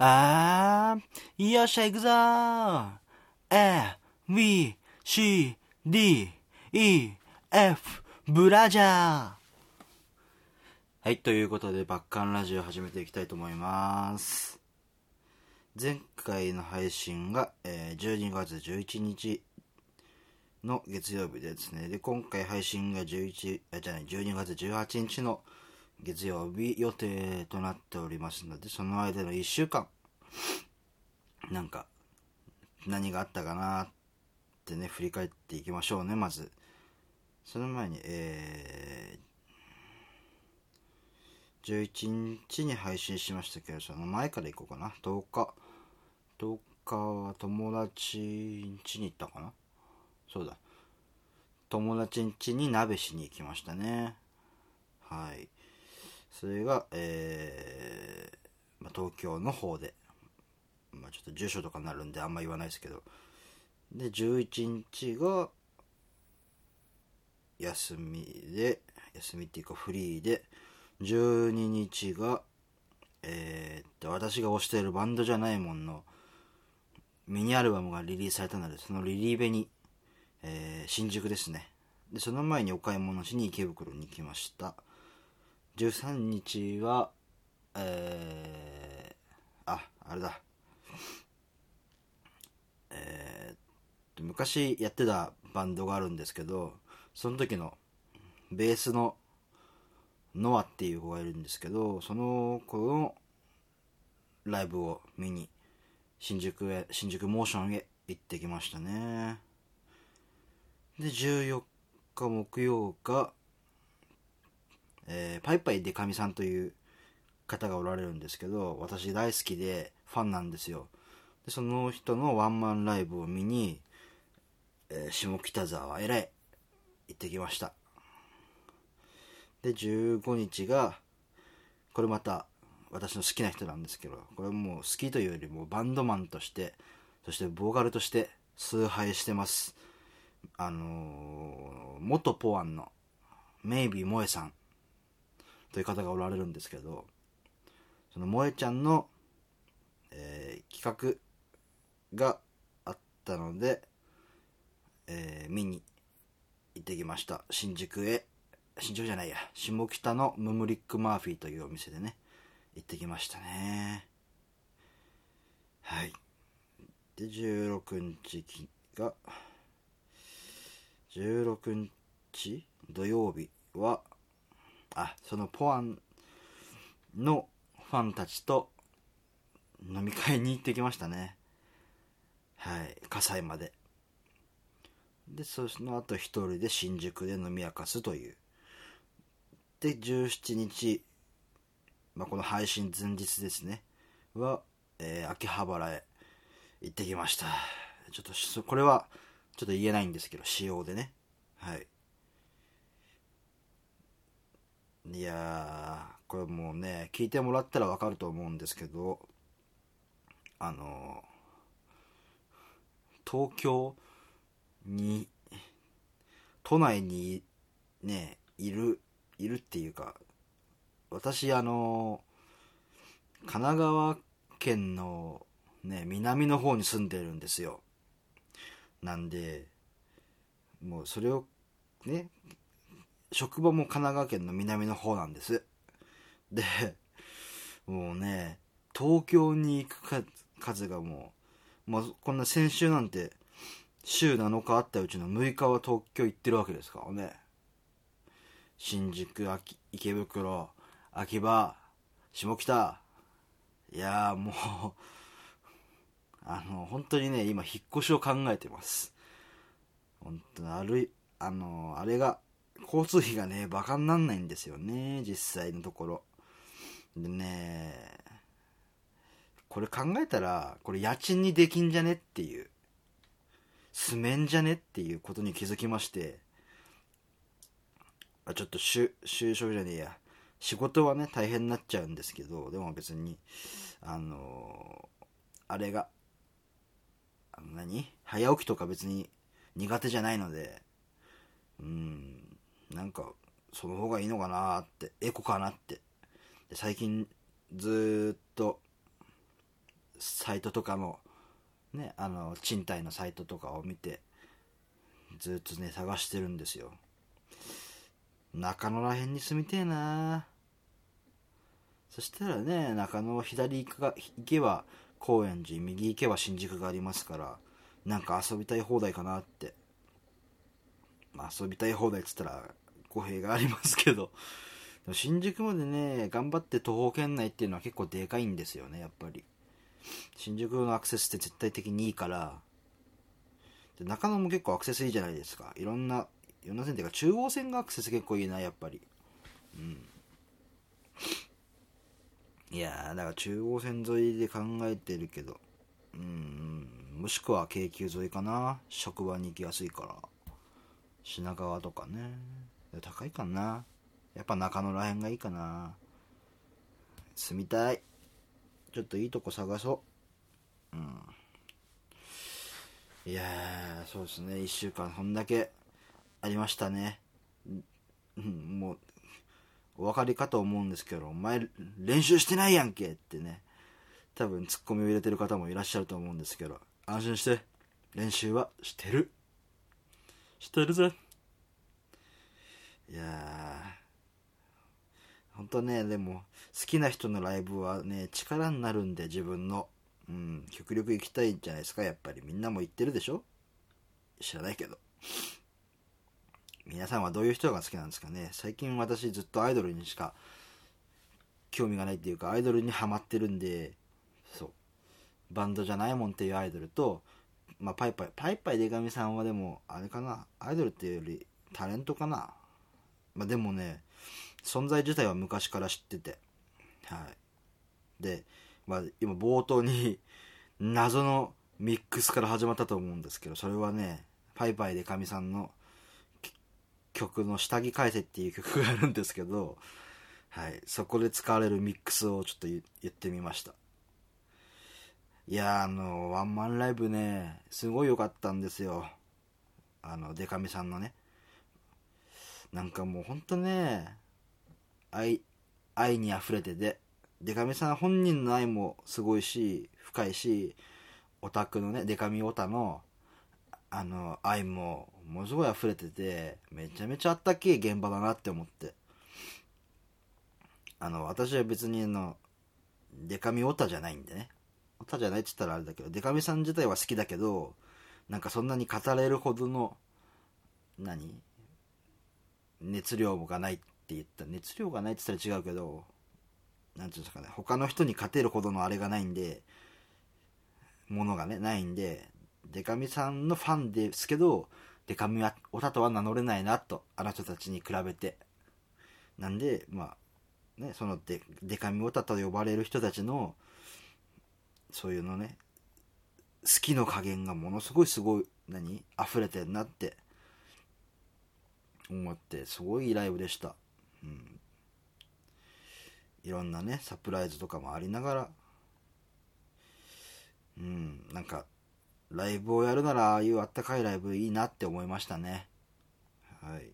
あー、よっしゃ行くぞ。ー A, B, C, D, E, F, ブラジャー。はい、ということで、バッカンラジオ始めていきたいと思います。前回の配信が、えー12月11日の月曜日ですね、で、今回配信が11、あ、じゃない、12月18日の月曜日予定となっておりますので、その間の1週間、なんか、何があったかなってね、振り返っていきましょうね、まず。その前に、えー、11日に配信しましたけど、その前から行こうかな。10日。10日は友達ん家に行ったかなそうだ。友達ん家に鍋しに行きましたね。はい。それが、えーまあ、東京の方で、まあ、ちょっと住所とかになるんであんま言わないですけど、で、11日が、休みで、休みっていうかフリーで、12日が、えーっと、私が推しているバンドじゃないもんのミニアルバムがリリースされたので、そのリリーベに、えー新宿ですね。で、その前にお買い物しに池袋に行きました。13日は、えー、あ、あれだ。えーっと、昔やってたバンドがあるんですけど、その時のベースのノアっていう子がいるんですけど、その子のライブを見に新宿へ、新宿モーションへ行ってきましたね。で、14日木曜が、えーパイパイデカミさんという方がおられるんですけど、私大好きでファンなんですよ。で、その人のワンマンライブを見に、えー下北沢へらい行ってきました。で、15日が、これまた私の好きな人なんですけど、これもう好きというよりもバンドマンとして、そしてボーカルとして崇拝してます。あのー元ポアンのメイビー萌えさんという方がおられるんですけど、その萌えちゃんの、えー企画があったので、えー見に行ってきました。新宿へ、新宿じゃないや、下北のムムリック・マーフィーというお店でね、行ってきましたね。はい。で、16日が、16日？土曜日は、あ、そのポアンのファンたちと飲み会に行ってきましたね。はい。葛西まで。で、その後一人で新宿で飲み明かすという。で、17日、まあ、この配信前日ですね。は、えー秋葉原へ行ってきました。ちょっと、これは、ちょっと言えないんですけど、仕様でね。はい。いやー、これもうね、聞いてもらったらわかると思うんですけど、あの東京に、都内にね、いる、いるっていうか、私あの、神奈川県のね、南の方に住んでるんですよ。なんで、もうそれをね、職場も神奈川県の南の方なんです。で、もうね、東京に行く数がもう、まあ、こんな先週なんて、週7日あったうちの6日は東京行ってるわけですからね。新宿、秋池袋、秋葉、下北。いやーもう、あの、本当にね、今引っ越しを考えてます。本当に歩い、あの、あれが、交通費がね、バカになんないんですよね、実際のところ。でね、これ考えたら、これ家賃にできんじゃねっていう、住めんじゃねっていうことに気づきまして、あちょっと就職じゃねえや。仕事はね、大変になっちゃうんですけど、でも別に、あのあれが、何？早起きとか別に苦手じゃないので、うん、なんか、その方がいいのかなって、エコかなって。で最近、ずっと、サイトとかのねあの賃貸のサイトとかを見てずっとね探してるんですよ中野らへんに住みてえなそしたらね中野左行か行けば高円寺右行けば新宿がありますからなんか遊びたい放題かなってまあ遊びたい放題っつったら語弊がありますけど。新宿までね頑張って徒歩圏内っていうのは結構でかいんですよねやっぱり。新宿のアクセスって絶対的にいいから。で中野も結構アクセスいいじゃないですか。いろんないろんな線っていうか中央線がアクセス結構いいなやっぱり。うん。いやーだから中央線沿いで考えてるけど。うん。もしくは京急沿いかな。職場に行きやすいから。品川とかね。高いかな。やっぱ中野らへんがいいかな。住みたい。ちょっといいとこ探そう。うん。いやーそうですね。1週間そんだけありましたね。もうお分かりかと思うんですけどお前練習してないやんけってね。多分ツッコミを入れてる方もいらっしゃると思うんですけど安心して練習はしてる。してるぜ。いやー。ほんとねでも好きな人のライブはね力になるんで自分の。うん極力行きたいんじゃないですかやっぱり。みんなも行ってるでしょ？知らないけど。皆さんはどういう人が好きなんですかね？最近私ずっとアイドルにしか興味がないっていうかアイドルにハマってるんでそう。バンドじゃないもんっていうアイドルと、まあ、パイパイパイパイでかみさんはでもあれかなアイドルっていうよりタレントかな。まあでもね存在自体は昔から知ってて。はい。で、まあ、今冒頭に 謎のミックスから始まったと思うんですけどそれはねパイパイでかみさんの曲の「下着返せ」っていう曲があるんですけど、はい、そこで使われるミックスをちょっと言ってみました。いやあのワンマンライブねすごい良かったんですよ。あのデカミさんのね。なんかもうほんとね愛愛に溢れててデカミさん本人の愛もすごいし深いしオタクのねデカミオタのあの愛もものすごい溢れててめちゃめちゃあったけえ現場だなって思って。あの私は別にあのデカミオタじゃないんでね。じゃないって言ったらあれだけどデカミさん自体は好きだけどなんかそんなに語れるほどの何？熱量がないって言った。熱量がないって言ったら違うけど何て言うんですかね。他の人に勝てるほどのあれがないんでものがねないんでデカミさんのファンですけどデカミはオタとは名乗れないなとあの人たちに比べて。なんでまあねそのデデカミオタと呼ばれる人たちのそういうのね。好きの加減がものすごいすごい何？溢れてんなって。思ってすごいライブでした。うん。いろんなねサプライズとかもありながら。うん。なんかライブをやるならああいうあったかいライブいいなって思いましたね。はい。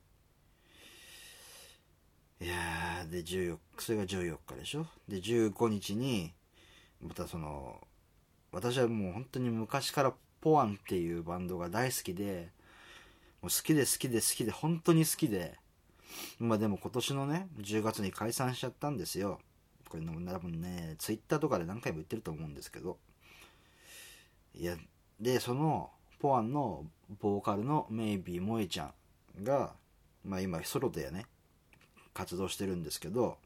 いやで14それが14日でしょ？で15日にまたその私はもう本当に昔からポアンっていうバンドが大好きでもう好きで好きで好きで本当に好きでまあでも今年のね10月に解散しちゃったんですよ。これ多分ねツイッターとかで何回も言ってると思うんですけど。いやでそのポアンのボーカルのメイビー萌えちゃんが、まあ、今ソロでね活動してるんですけど、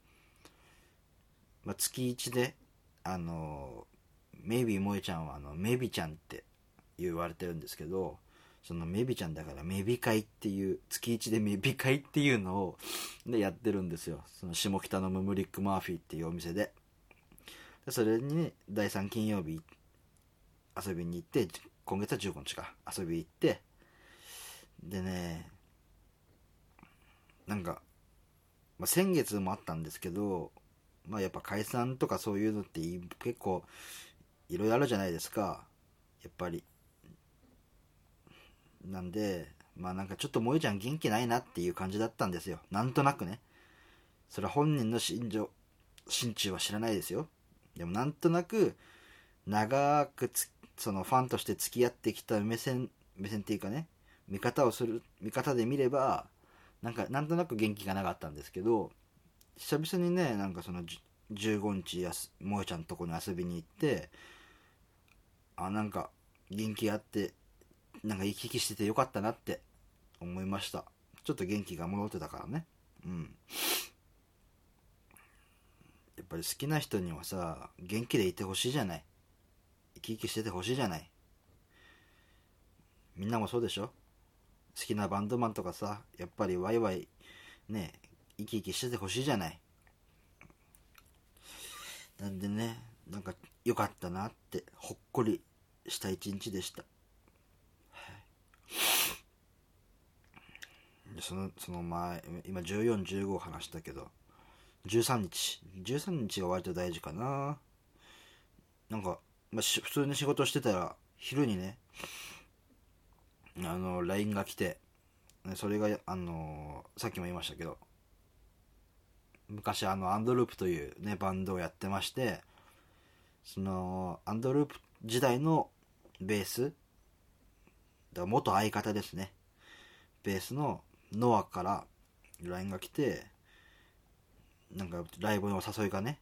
まあ、月1であのメイビー萌えちゃんはあのメビちゃんって言われてるんですけどそのメビちゃんだからメビ会っていう月1でメビ会っていうのをでやってるんですよ。その下北のムムリック・マーフィーっていうお店で。でそれにね第3金曜日遊びに行って今月は15日か遊び行ってでねなんか、まあ、先月もあったんですけどまあやっぱ解散とかそういうのって結構いろいろあるじゃないですか。やっぱり。なんでまあなんかちょっと萌えちゃん元気ないなっていう感じだったんですよ。なんとなくね。それは本人の心情心中は知らないですよ。でもなんとなく長くそのファンとして付き合ってきた目線目線っていうかね。見方をする見方で見ればなんかなんとなく元気がなかったんですけど。久々にねなんかその15日やす萌ちゃんとこに遊びに行ってあなんか元気あってなんか生き生きしててよかったなって思いました。ちょっと元気が戻ってたからね。うん。やっぱり好きな人にはさ元気でいてほしいじゃない。生き生きしててほしいじゃない。みんなもそうでしょ。好きなバンドマンとかさやっぱりワイワイね生き生きしててほしいじゃない。なんでねなんか良かったなってほっこりした一日でした、そのその前今1415話したけど13日。13日が割と大事かな。なんか、まあ、普通に仕事してたら昼にねあの LINE が来てそれがあのさっきも言いましたけど昔あのアンドループというねバンドをやってましてそのアンドループ時代のベースだ元相方ですね。ベースのノアから LINE が来てなんかライブのお誘いがね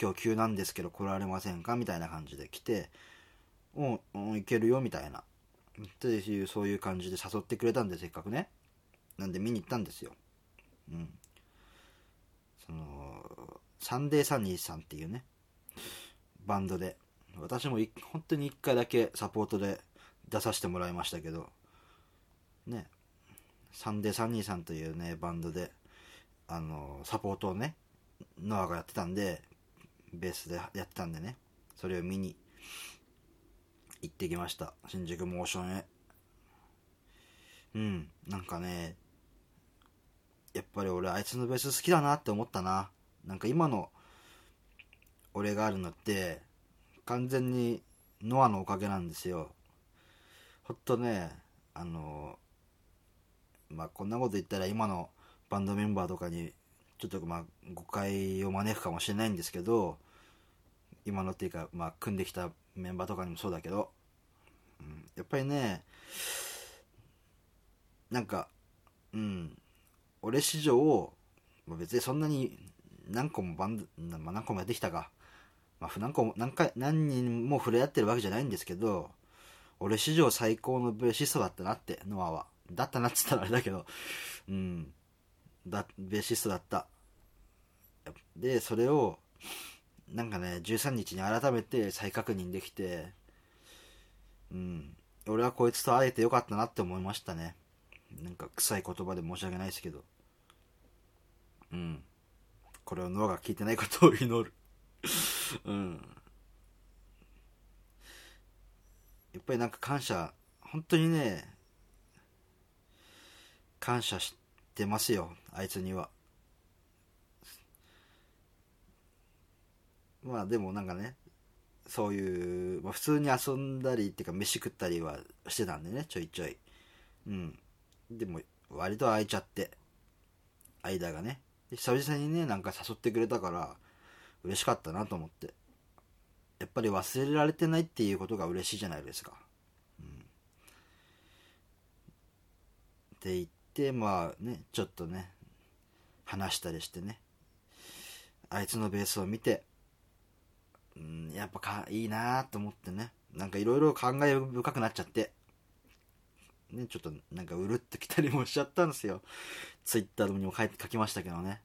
今日急なんですけど来られませんか？みたいな感じで来てうん、うん、行けるよ？みたいな。っていうそういう感じで誘ってくれたんでせっかくね。なんで見に行ったんですよ。うん。そのサンデーサニーさんっていうねバンドで私も本当に1回だけサポートで出させてもらいましたけどねサンデーサニーさんというねバンドであのサポートをねノアがやってたんでベースでやってたんでねそれを見に行ってきました。新宿モーションへ。うんなんかねやっぱり俺あいつのベース好きだなって思ったな。なんか今の俺があるのって完全にノアのおかげなんですよ。ほんとねあのまあこんなこと言ったら今のバンドメンバーとかにちょっとまあ誤解を招くかもしれないんですけど今のっていうかまあ組んできたメンバーとかにもそうだけど、うん、やっぱりねなんかうん俺史上、ま、別にそんなに何個もバンド、まあ、何個もやってきたか、まあ、何個も何回何人も触れ合ってるわけじゃないんですけど俺史上最高のベーシストだったなってノアは。だったなっつったらあれだけど。うん。だベーシストだった。でそれをなんかね13日に改めて再確認できてうん。俺はこいつと会えてよかったなって思いましたね。なんか臭い言葉で申し訳ないですけど。うん。これを脳が聞いてないことを祈る。うん。やっぱりなんか感謝本当にね感謝してますよあいつには。まあでもなんかねそういう、まあ、普通に遊んだりっていうか飯食ったりはしてたんでねちょいちょい。うん。でも割と空いちゃって間がね。久々にねなんか誘ってくれたから嬉しかったなと思って。やっぱり忘れられてないっていうことが嬉しいじゃないですか、うん、って言ってまあねちょっとね話したりしてね。あいつのベースを見て、うん、やっぱかいいなと思ってね。なんかいろいろ感慨深くなっちゃって。ね、ちょっとなんかうるってきたりもしちゃったんですよ。ツイッターにも書いて書きましたけどね。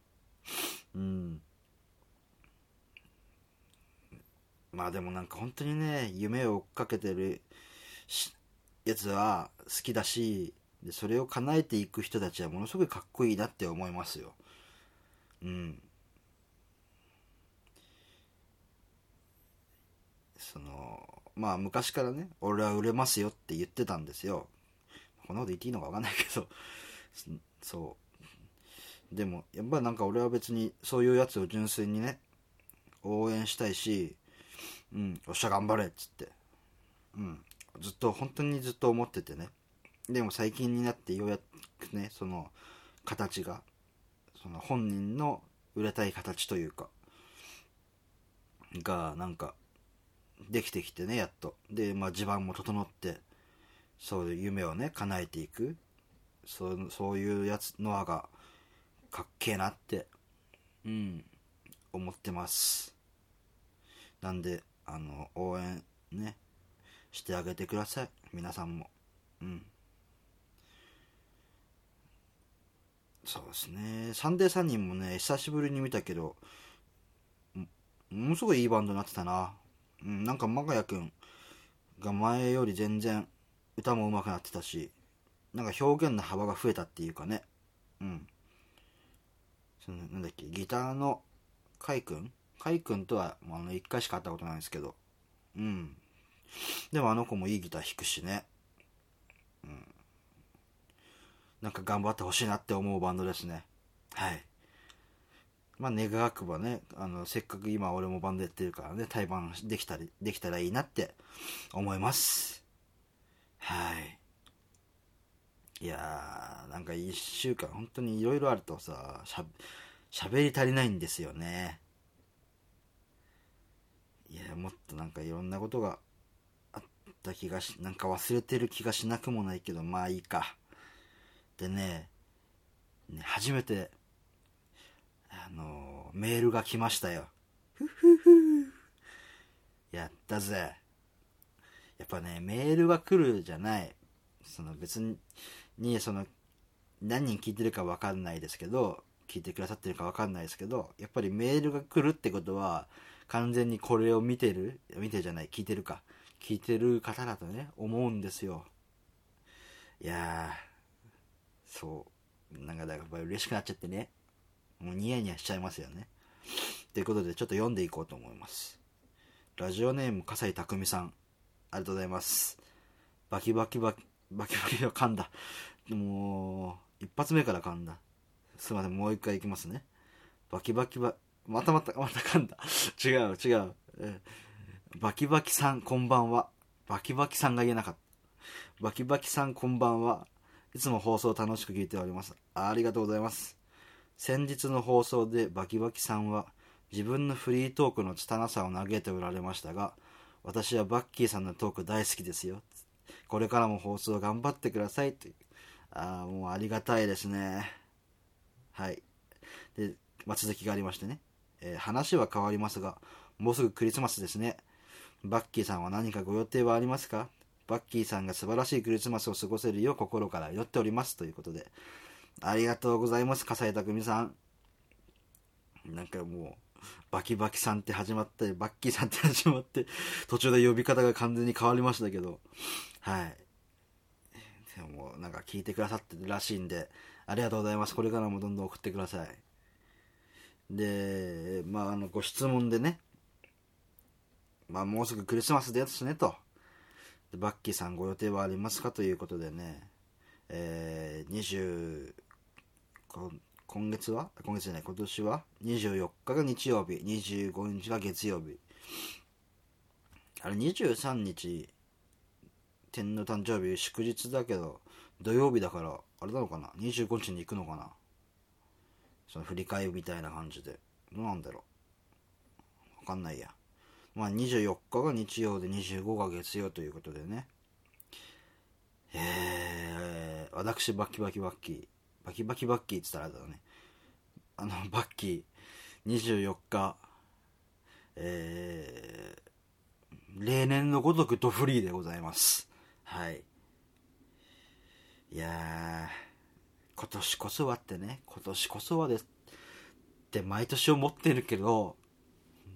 うん。まあでもなんか本当にね、夢を追っかけてるやつは好きだし、でそれを叶えていく人たちはものすごいかっこいいなって思いますよ。うん。その、まあ昔からね、俺は売れますよって言ってたんですよ。こんなこと言っていいのか分かんないけど。そう。でもやっぱなんか俺は別にそういうやつを純粋にね応援したいしうんおっしゃ頑張れっつって。うん。ずっと本当にずっと思っててね。でも最近になってようやくねその形がその本人の売れたい形というかがなんかできてきてねやっと。で、まあ、地盤も整って。そういう夢をね叶えていく。そうそういうやつノアがかっけえなってうん思ってます。なんであの応援ねしてあげてください。皆さんも。うん。そうですね。サンデー3人もね久しぶりに見たけどものすごいいいバンドになってたな。うんなんかマガヤくんが前より全然歌も上手くなってたしなんか表現の幅が増えたっていうかね。うん。そのなんだっけギターのカイ君？カイ君とはあの1回しか会ったことないんですけど。うん。でもあの子もいいギター弾くしね。うん。なんか頑張ってほしいなって思うバンドですね。はい。まあ願わくばねあのせっかく今俺もバンドやってるからね対バンできたりできたらいいなって思います。はい。いやーなんか1週間本当にいろいろあるとさしゃ喋り足りないんですよね。いやもっとなんかいろんなことがあった気がしなんか忘れてる気がしなくもないけどまあいいか。でねね初めてあのメールが来ましたよ。ふふふ。やったぜ。やっぱねメールが来るじゃない。その別にその何人聞いてるか分かんないですけど聞いてくださってるか分かんないですけどやっぱりメールが来るってことは完全にこれを見てる見てるじゃない聞いてるか。聞いてる方だとね思うんですよ。いやーそう。なんかだから嬉しくなっちゃってね。もうニヤニヤしちゃいますよね。ということでちょっと読んでいこうと思います。ラジオネーム笠井匠さん。ありがとうございます。バキバキバキバキバキが噛んだ。もう一発目から噛んだ。すいませんもう一回いきますね。バキバキバまたまたまた噛んだ。違う違う、えバキバキさんこんばんは。バキバキさんが言えなかった。バキバキさんこんばんは。いつも放送楽しく聞いております。ありがとうございます。先日の放送でバキバキさんは自分のフリートークの拙さを嘆いておられましたが私はバッキーさんのトーク大好きですよ。これからも放送頑張ってくださいという。ああもうありがたいですね。はい。で、まあ、続きがありましてね、えー、話は変わりますがもうすぐクリスマスですね。バッキーさんは何かご予定はありますか？バッキーさんが素晴らしいクリスマスを過ごせるよう心から祈っておりますということで。ありがとうございます笠井匠さん。なんかもうバキバキさんって始まってバッキーさんって始まって途中で呼び方が完全に変わりましたけど。はい。でもなんか聞いてくださってるらしいんでありがとうございます。これからもどんどん送ってください。でまああのご質問でねまあもうすぐクリスマスですねと。バッキーさんご予定はありますかということでねえー、20今月は？今月じゃない。今年は？24日が日曜日。25日が月曜日。あれ23日天皇誕生日祝日だけど土曜日だからあれなのかな？25日に行くのかな？その振り替えみたいな感じで。どうなんだろう。わかんないや。まあ24日が日曜で25が月曜ということでね。えー、私バキバキバッキ。バキバキバッキーって言ったらあれだね。あのバッキー24日えー、例年のごとくドフリーでございます。はい。いや今年こそはってね今年こそはですって毎年思ってるけど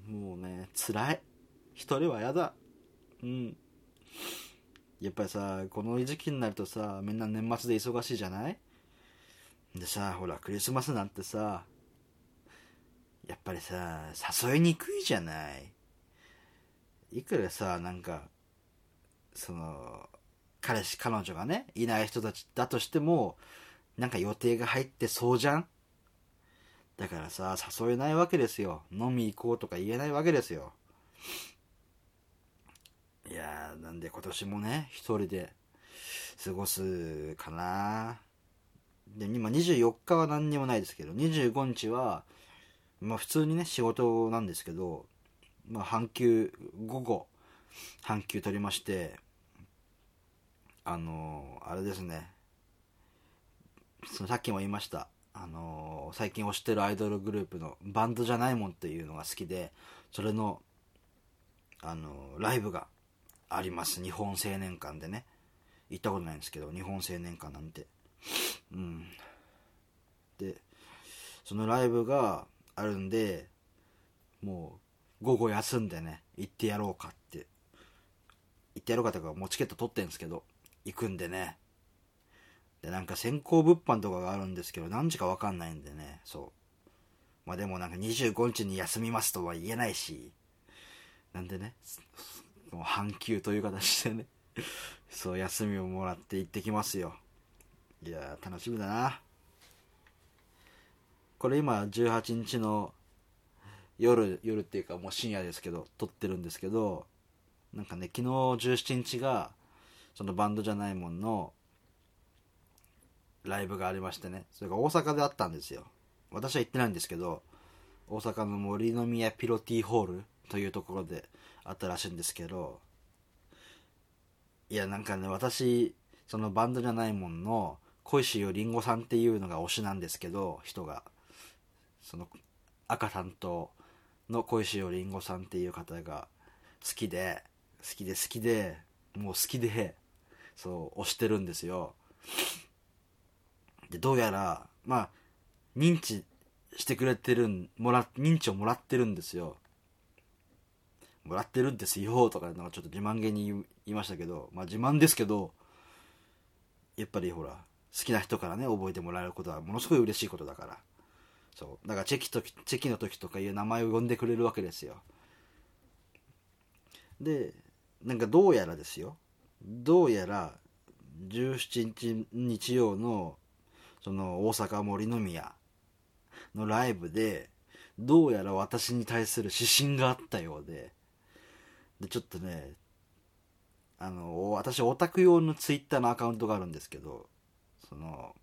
もうね辛い。一人は嫌だ。うん。やっぱりさこの時期になるとさみんな年末で忙しいじゃない？でさほらクリスマスなんてさやっぱりさ誘いにくいじゃない。いくらさなんかその彼氏彼女がねいない人たちだとしてもなんか予定が入ってそうじゃん。だからさ誘えないわけですよ。飲み行こうとか言えないわけですよ。いやーなんで今年もね一人で過ごすかな。で今24日は何にもないですけど25日はまあ普通にね仕事なんですけどまあ半休午後半休取りましてあのあれですね。そのさっきも言いました。あの最近推してるアイドルグループのバンドじゃないもんっていうのが好きでそれのあのライブがあります。日本青年館でね。行ったことないんですけど日本青年館なんて。うん。でそのライブがあるんでもう午後休んでね行ってやろうかって。行ってやろうかというかもうチケット取ってんですけど行くんでね。でなんか先行物販とかがあるんですけど何時か分かんないんでねそう。まあでもなんか25日に休みますとは言えないしなんでねもう半休という形でねそう休みをもらって行ってきますよ。いやー楽しみだな。これ今18日の夜夜っていうかもう深夜ですけど撮ってるんですけどなんかね昨日17日がそのバンドじゃないもんのライブがありましてね。それが大阪であったんですよ。私は行ってないんですけど大阪の森の宮ピロティホールというところであったらしいんですけどいやなんかね私そのバンドじゃないもんの小石よりんごさんっていうのが推しなんですけど人が。その赤担当の小石よりんごさんっていう方が好きで好きで好きでもう好きでそう推してるんですよ。でどうやらまあ認知してくれてるんもら認知をもらってるんですよ。もらってるんですよとかなんかちょっと自慢げに言いましたけどまあ自慢ですけどやっぱりほら好きな人からね覚えてもらえることはものすごい嬉しいことだから。そう。だからチェキとチェキの時とかいう名前を呼んでくれるわけですよ。でなんかどうやらですよ。どうやら17日日曜のその大阪森の宮のライブでどうやら私に対する指針があったようで。でちょっとねあの私オタク用のツイッターのアカウントがあるんですけどその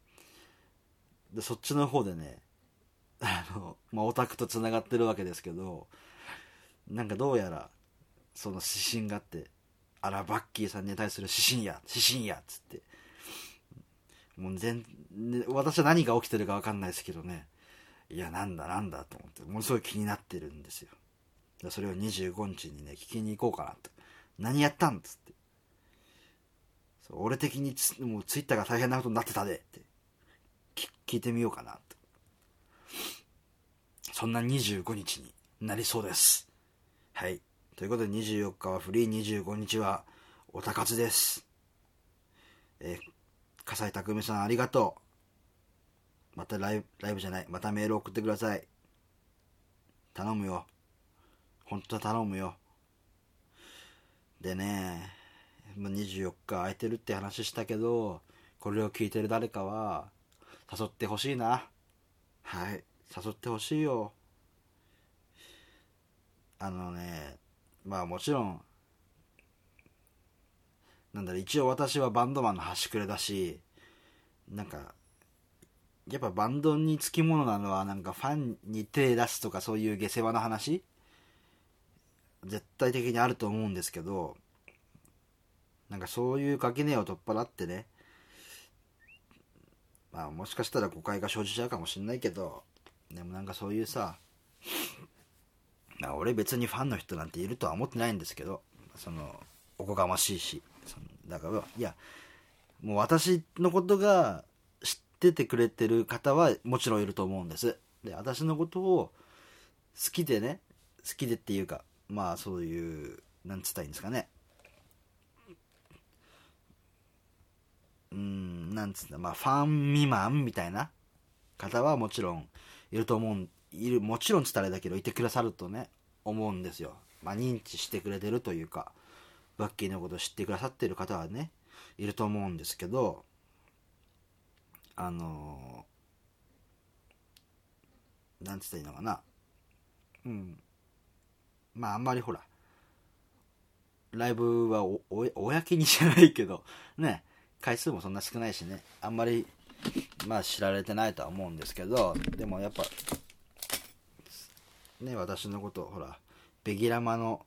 でそっちの方でね あの、まあ、オタクとつながってるわけですけどなんかどうやらその指針があってあらバッキーさんに対する指針や指針やっつって。もう全、ね、私は何が起きてるか分かんないですけどね。いやなんだなんだと思ってものすごい気になってるんですよ。それを25日にね聞きに行こうかなと何やったん？っつって。俺的にもうツイッターが大変なことになってたでって。聞いてみようかなと。そんな25日になりそうです。はい。ということで24日はフリー25日はおたかつです。えー、笠井匠さんありがとう。またライブライブじゃないまたメール送ってください。頼むよ。本当は頼むよ。でね24日空いてるって話したけどこれを聞いてる誰かは誘ってほしいな。はい。誘ってほしいよ。あのねまあもちろんなんだろ一応私はバンドマンの端くれだしなんかやっぱバンドにつきものなのはなんかファンに手出すとかそういう下世話な話絶対的にあると思うんですけどなんかそういう垣根を取っ払ってね。まあもしかしたら誤解が生じちゃうかもしんないけど。でもなんかそういうさまあ俺別にファンの人なんているとは思ってないんですけど。そのおこがましいし。そのだからいやもう私のことが知っててくれてる方はもちろんいると思うんです。で私のことを好きでね好きでっていうかまあそういうなんつったらいいんですかね。うんなんつったまあファン未満みたいな方はもちろんいると思ういるもちろんつったらだけどいてくださるとね思うんですよ。まあ認知してくれてるというかバッキーのことを知ってくださってる方はねいると思うんですけどあのー、なんつったらいいのかな。うん。まああんまりほらライブはおお公にじゃないけどね。回数もそんな少ないしねあんまりまあ知られてないとは思うんですけどでもやっぱね私のことほらベギラマの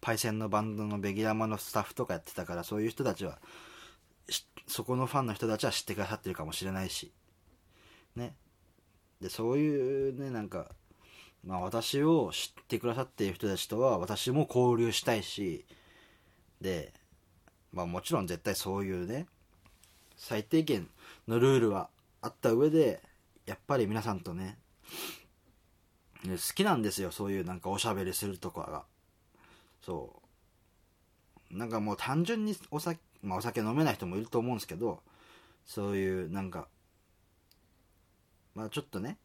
パイセンのバンドのベギラマのスタッフとかやってたからそういう人たちはそこのファンの人たちは知ってくださってるかもしれないしね。でそういうねなんかまあ私を知ってくださっている人たちとは私も交流したいしでまあもちろん絶対そういうね最低限のルールはあった上でやっぱり皆さんとね好きなんですよ。そういうなんかおしゃべりするとかが。そう。なんかもう単純にお酒まあお酒飲めない人もいると思うんですけどそういうなんかまあちょっとね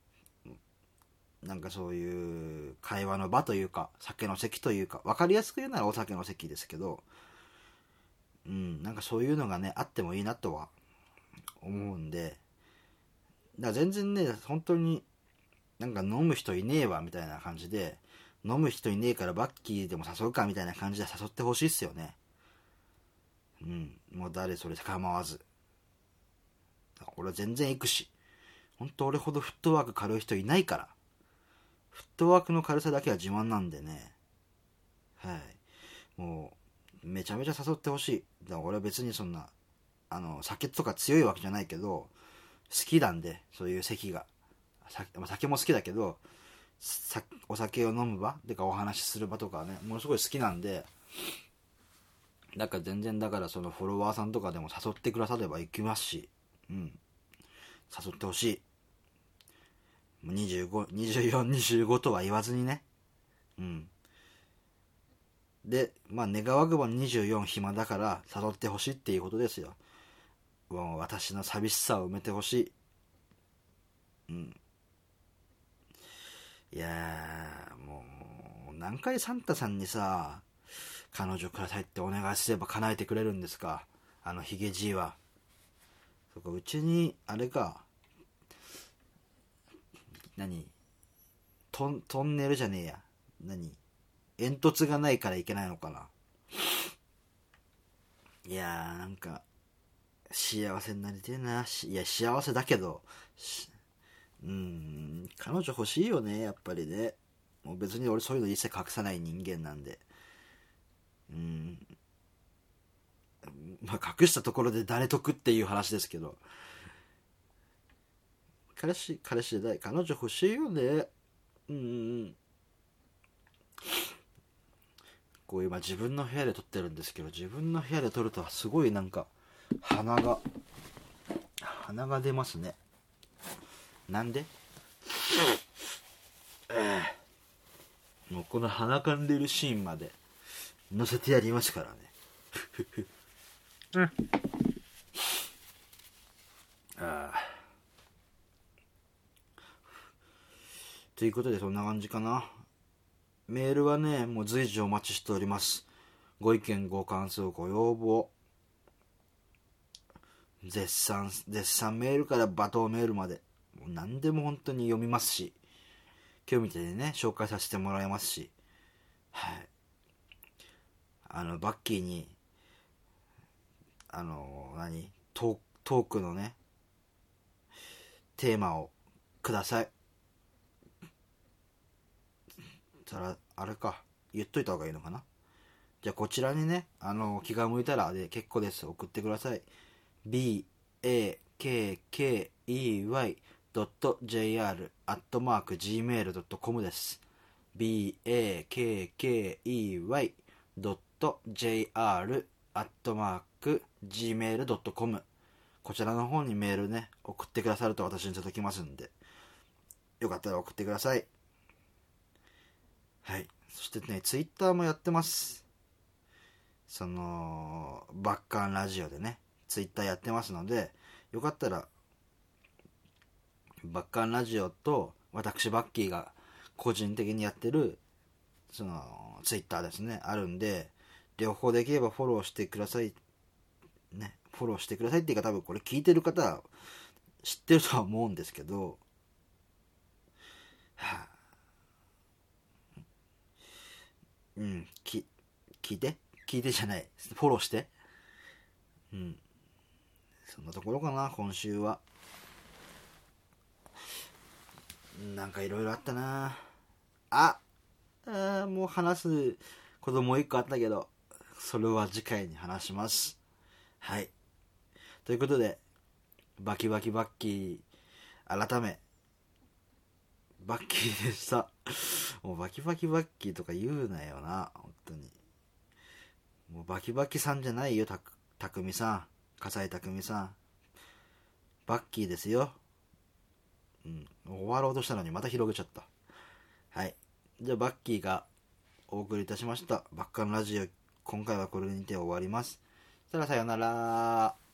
なんかそういう会話の場というか酒の席というか分かりやすく言うならお酒の席ですけどうんなんかそういうのがねあってもいいなとは思うんでだから全然ね本当になんか飲む人いねえわみたいな感じで飲む人いねえからバッキーでも誘うかみたいな感じで誘ってほしいっすよね。うんもう誰それ構わず。俺は全然行くし。本当俺ほどフットワーク軽い人いないから。フットワークの軽さだけは自慢なんでね。はい。もうめちゃめちゃ誘ってほしい。だから俺は別にそんなあの酒とか強いわけじゃないけど好きなんでそういう席が。酒も好きだけどお酒を飲む場てかお話しする場とかねものすごい好きなんでだから全然だからそのフォロワーさんとかでも誘ってくだされば行きますしうん。誘ってほしい。252425とは言わずにね。うん。でまあ願わくば24暇だから誘ってほしいっていうことですよ。私の寂しさを埋めてほしいうん。いやもう何回サンタさん。にさ彼女くださいってお願いすれば叶えてくれるん。ですかあのヒゲじいはそこうちにあれか何トントンネルじゃねえや何煙突がないからいけないのかないやーなん。か幸せになりてえな。いや幸せだけど。うん彼女欲しいよねやっぱりね。もう別に俺そういうの一切隠さない人間なんで。うん。まあ隠したところで誰得っていう話ですけど。彼氏彼氏で彼女欲しいよね。うん。こう今自分の部屋で撮ってるんですけど自分の部屋で撮るとすごいなんか鼻が鼻が出ますね。なんで、もうこの鼻かんでるシーンまで載せてやりますからね。うん。ああということでそんな感じかな。メールはねもう随時お待ちしております。ご意見ご感想ご要望絶賛絶賛メールから罵倒メールまで。もう何でも本当に読みますし。今日みたいにね紹介させてもらいますし。はい。あのバッキーにあの何？トークのねテーマをください。たらあれか。言っといた方がいいのかな？じゃあこちらにねあの気が向いたらで結構です。送ってください。bakkey.jr.gmail.com です。Bakkey.jr.gmail.com こちらの方にメールね送ってくださると私に届きますんで。よかったら送ってください。はい。そしてねツイッターもやってます。そのバッカンラジオでねツイッターやってますのでよかったらバッカンラジオと私バッキーが個人的にやってるそのツイッターですねあるんで両方できればフォローしてください。ねフォローしてくださいっていうか多分これ聞いてる方は知ってるとは思うんですけどはあ。うんき聞いて？聞いてじゃない。フォローして。うん。そんなところかな今週はなんかいろいろあったなああもう話すこともう一個あったけど、それは次回に話します。はい。ということで、バキバキバッキー、改め、バッキーでした。もうバキバキバッキーとか言うなよな、本当に。もうバキバキさんじゃないよ、た、たくみさん。笠井匠さん。バッキーですよ。うん。終わろうとしたのにまた広げちゃった。はい。じゃあ、バッキーがお送りいたしました。バッカンラジオ、今回はこれにて終わります。そらさよなら。